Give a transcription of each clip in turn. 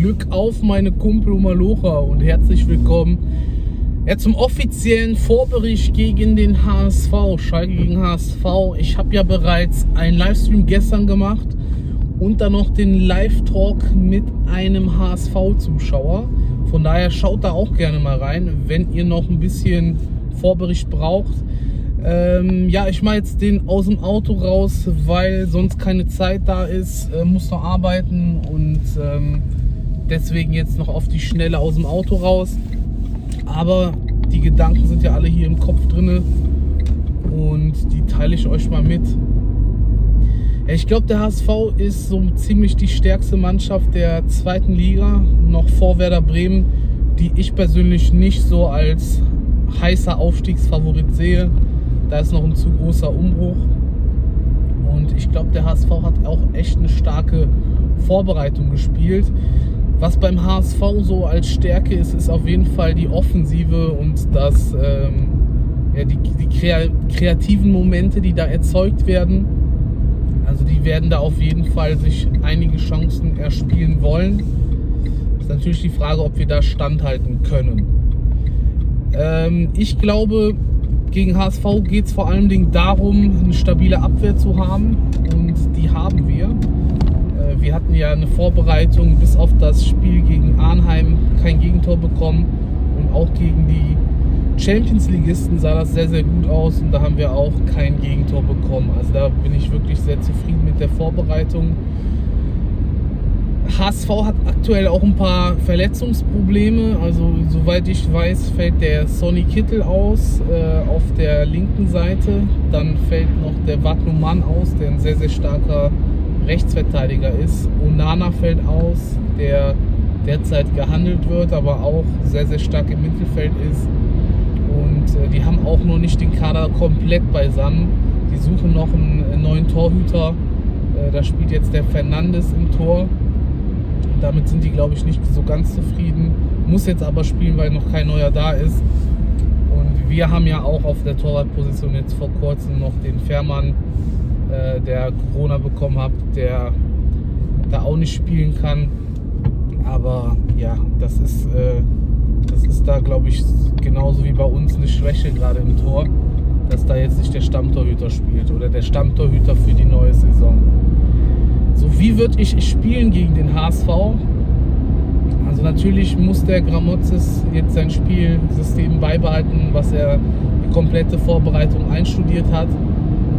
Glück auf, meine Kumpel Malocha und herzlich willkommen ja, zum offiziellen Vorbericht gegen den HSV, Schalke gegen HSV. Ich habe ja bereits einen Livestream gestern gemacht und dann noch den Live-Talk mit einem HSV-Zuschauer. Von daher schaut da auch gerne mal rein, wenn ihr noch ein bisschen Vorbericht braucht. Ähm, ja, ich mache jetzt den aus dem Auto raus, weil sonst keine Zeit da ist, äh, muss noch arbeiten und ähm, deswegen jetzt noch auf die Schnelle aus dem Auto raus. Aber die Gedanken sind ja alle hier im Kopf drinne und die teile ich euch mal mit. Ich glaube, der HSV ist so ziemlich die stärkste Mannschaft der zweiten Liga, noch vor Werder Bremen, die ich persönlich nicht so als heißer Aufstiegsfavorit sehe. Da ist noch ein zu großer Umbruch. Und ich glaube, der HSV hat auch echt eine starke Vorbereitung gespielt. Was beim HSV so als Stärke ist, ist auf jeden Fall die Offensive und das, ähm, ja, die, die kreativen Momente, die da erzeugt werden. Also die werden da auf jeden Fall sich einige Chancen erspielen wollen. Ist natürlich die Frage, ob wir da standhalten können. Ähm, ich glaube, gegen HSV geht es vor allen Dingen darum, eine stabile Abwehr zu haben und die haben wir. Wir hatten ja eine Vorbereitung bis auf das Spiel gegen Arnheim kein Gegentor bekommen und auch gegen die Champions-Ligisten sah das sehr, sehr gut aus und da haben wir auch kein Gegentor bekommen. Also da bin ich wirklich sehr zufrieden mit der Vorbereitung. HSV hat aktuell auch ein paar Verletzungsprobleme. Also soweit ich weiß, fällt der Sonny Kittel aus äh, auf der linken Seite. Dann fällt noch der Wagnumann aus, der ein sehr, sehr starker Rechtsverteidiger ist. Onana fällt aus, der derzeit gehandelt wird, aber auch sehr, sehr stark im Mittelfeld ist. Und äh, die haben auch noch nicht den Kader komplett beisammen. Die suchen noch einen neuen Torhüter. Äh, da spielt jetzt der Fernandes im Tor damit sind die, glaube ich, nicht so ganz zufrieden. Muss jetzt aber spielen, weil noch kein neuer da ist. Und wir haben ja auch auf der Torwartposition jetzt vor kurzem noch den Fährmann, äh, der Corona bekommen hat, der da auch nicht spielen kann. Aber ja, das ist, äh, das ist da, glaube ich, genauso wie bei uns eine Schwäche gerade im Tor, dass da jetzt nicht der Stammtorhüter spielt oder der Stammtorhüter für die neue Saison. So, wie würde ich spielen gegen den HSV? Also natürlich muss der Gramozis jetzt sein Spielsystem beibehalten, was er die komplette Vorbereitung einstudiert hat.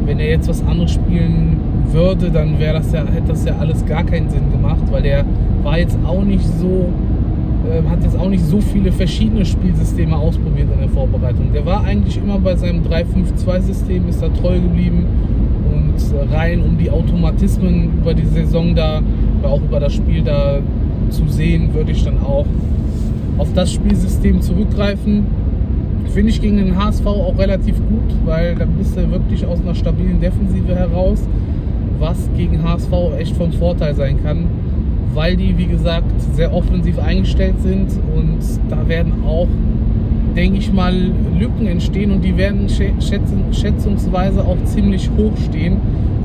Wenn er jetzt was anderes spielen würde, dann wäre das ja, hätte das ja alles gar keinen Sinn gemacht, weil der war jetzt auch nicht so, äh, hat jetzt auch nicht so viele verschiedene Spielsysteme ausprobiert in der Vorbereitung. Der war eigentlich immer bei seinem 3-5-2-System, ist da treu geblieben rein, um die Automatismen über die Saison da, auch über das Spiel da zu sehen, würde ich dann auch auf das Spielsystem zurückgreifen. Finde ich gegen den HSV auch relativ gut, weil da bist du wirklich aus einer stabilen Defensive heraus, was gegen HSV echt von Vorteil sein kann, weil die, wie gesagt, sehr offensiv eingestellt sind und da werden auch denke ich mal, Lücken entstehen und die werden schätzungsweise auch ziemlich hoch stehen.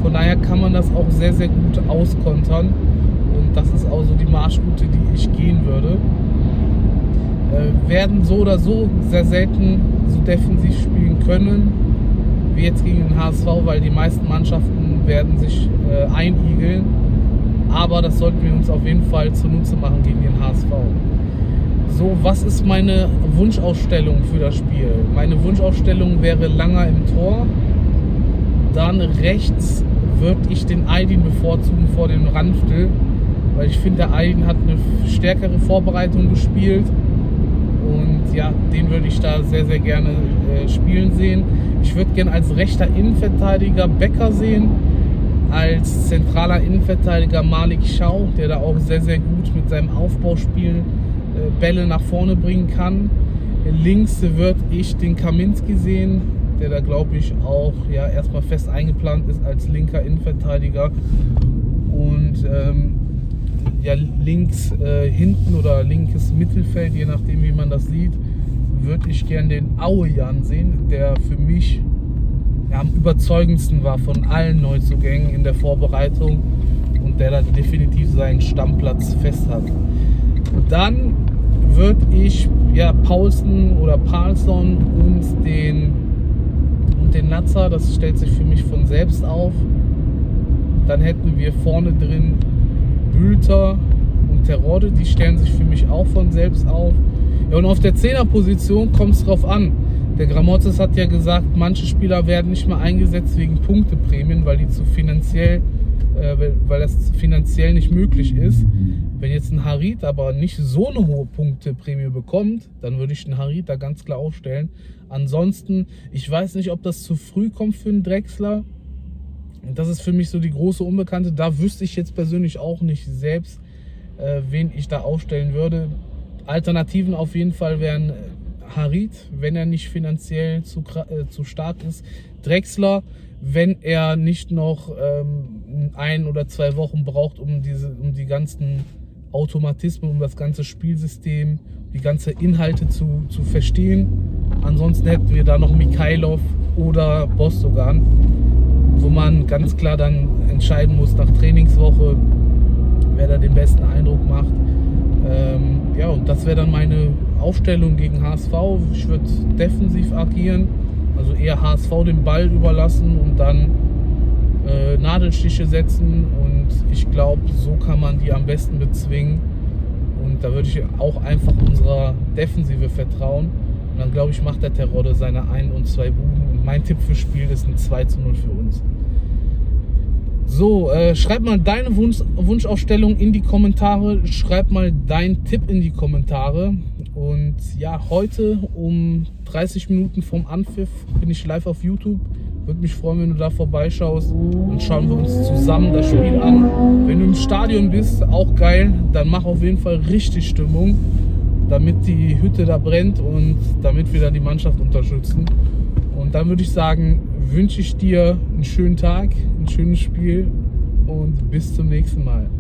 Von daher kann man das auch sehr, sehr gut auskontern. Und das ist auch so die Marschroute, die ich gehen würde. Äh, werden so oder so sehr selten so defensiv spielen können, wie jetzt gegen den HSV, weil die meisten Mannschaften werden sich äh, einigeln. Aber das sollten wir uns auf jeden Fall zunutze machen gegen den HSV. So, was ist meine Wunschausstellung für das Spiel? Meine Wunschausstellung wäre Langer im Tor. Dann rechts würde ich den Aydin bevorzugen vor dem Ranftel, weil ich finde, der Aydin hat eine stärkere Vorbereitung gespielt. Und ja, den würde ich da sehr, sehr gerne äh, spielen sehen. Ich würde gerne als rechter Innenverteidiger Becker sehen, als zentraler Innenverteidiger Malik Schau, der da auch sehr, sehr gut mit seinem Aufbauspiel äh, Bälle nach vorne bringen kann. Links wird ich den Kaminski sehen, der da glaube ich auch ja, erstmal fest eingeplant ist als linker Innenverteidiger. Und ähm, ja, links äh, hinten oder linkes Mittelfeld, je nachdem wie man das sieht, würde ich gern den Auejan sehen, der für mich ja, am überzeugendsten war von allen Neuzugängen in der Vorbereitung und der da definitiv seinen Stammplatz fest hat. Dann würde ich ja, Paulsen oder Paulson und den, und den Natzer, das stellt sich für mich von selbst auf. Dann hätten wir vorne drin Bülter und Terode, die stellen sich für mich auch von selbst auf. Ja, und auf der Zehnerposition kommt es drauf an. Der Gramozis hat ja gesagt, manche Spieler werden nicht mehr eingesetzt wegen Punkteprämien, weil die zu finanziell, äh, weil das finanziell nicht möglich ist. Wenn jetzt ein Harit aber nicht so eine hohe Punkteprämie bekommt, dann würde ich den Harit da ganz klar aufstellen. Ansonsten, ich weiß nicht, ob das zu früh kommt für einen Drechsler. Das ist für mich so die große Unbekannte. Da wüsste ich jetzt persönlich auch nicht selbst, äh, wen ich da aufstellen würde. Alternativen auf jeden Fall wären äh, Harit, wenn er nicht finanziell zu, äh, zu stark ist. Drechsler, wenn er nicht noch ähm, ein oder zwei Wochen braucht, um, diese, um die ganzen Automatismen, um das ganze Spielsystem, die ganze Inhalte zu, zu verstehen. Ansonsten hätten wir da noch Mikhailov oder Bostogan, wo man ganz klar dann entscheiden muss nach Trainingswoche, wer da den besten Eindruck macht. Ähm, ja, und das wäre dann meine Aufstellung gegen HSV. Ich würde defensiv agieren, also eher HSV den Ball überlassen und dann äh, Nadelstiche setzen. Und ich glaube, so kann man die am besten bezwingen. Und da würde ich auch einfach unserer Defensive vertrauen. Und dann glaube ich, macht der Terror seine ein und zwei Buden. Mein Tipp fürs Spiel ist ein 2 zu 0 für uns. So, äh, schreib mal deine Wunsch, Wunschausstellung in die Kommentare. Schreib mal deinen Tipp in die Kommentare. Und ja, heute um 30 Minuten vom Anpfiff bin ich live auf YouTube. Würde mich freuen, wenn du da vorbeischaust und schauen wir uns zusammen das Spiel an. Wenn du im Stadion bist, auch geil, dann mach auf jeden Fall richtig Stimmung, damit die Hütte da brennt und damit wir da die Mannschaft unterstützen. Dann würde ich sagen, wünsche ich dir einen schönen Tag, ein schönes Spiel und bis zum nächsten Mal.